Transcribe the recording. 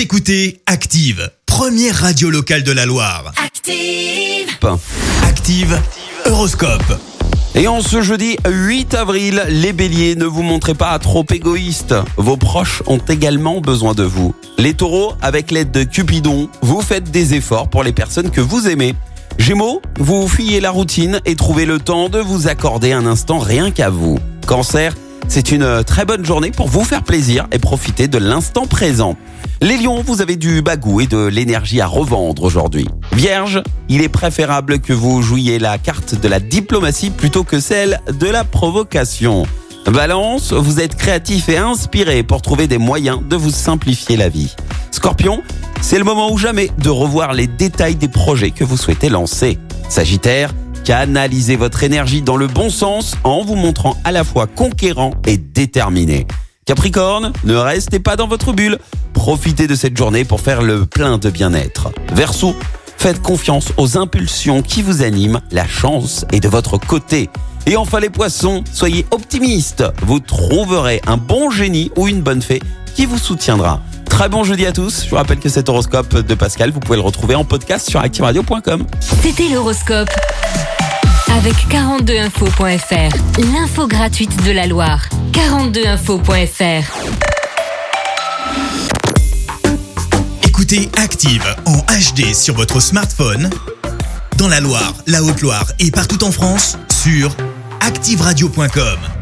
Vous écoutez Active, première radio locale de la Loire. Active. Active, Horoscope. Et en ce jeudi 8 avril, les béliers, ne vous montrez pas trop égoïstes. Vos proches ont également besoin de vous. Les taureaux, avec l'aide de Cupidon, vous faites des efforts pour les personnes que vous aimez. Gémeaux, vous fuyez la routine et trouvez le temps de vous accorder un instant rien qu'à vous. Cancer, c'est une très bonne journée pour vous faire plaisir et profiter de l'instant présent. Les lions, vous avez du bagou et de l'énergie à revendre aujourd'hui. Vierge, il est préférable que vous jouiez la carte de la diplomatie plutôt que celle de la provocation. Balance, vous êtes créatif et inspiré pour trouver des moyens de vous simplifier la vie. Scorpion, c'est le moment ou jamais de revoir les détails des projets que vous souhaitez lancer. Sagittaire, canalisez votre énergie dans le bon sens en vous montrant à la fois conquérant et déterminé. Capricorne, ne restez pas dans votre bulle. Profitez de cette journée pour faire le plein de bien-être. Verseau, faites confiance aux impulsions qui vous animent. La chance est de votre côté. Et enfin les poissons, soyez optimistes. Vous trouverez un bon génie ou une bonne fée qui vous soutiendra. Très bon jeudi à tous. Je vous rappelle que cet horoscope de Pascal, vous pouvez le retrouver en podcast sur activeradio.com. C'était l'horoscope. Avec 42info.fr, l'info gratuite de la Loire. 42info.fr. Écoutez Active en HD sur votre smartphone, dans la Loire, la Haute-Loire et partout en France, sur activeradio.com.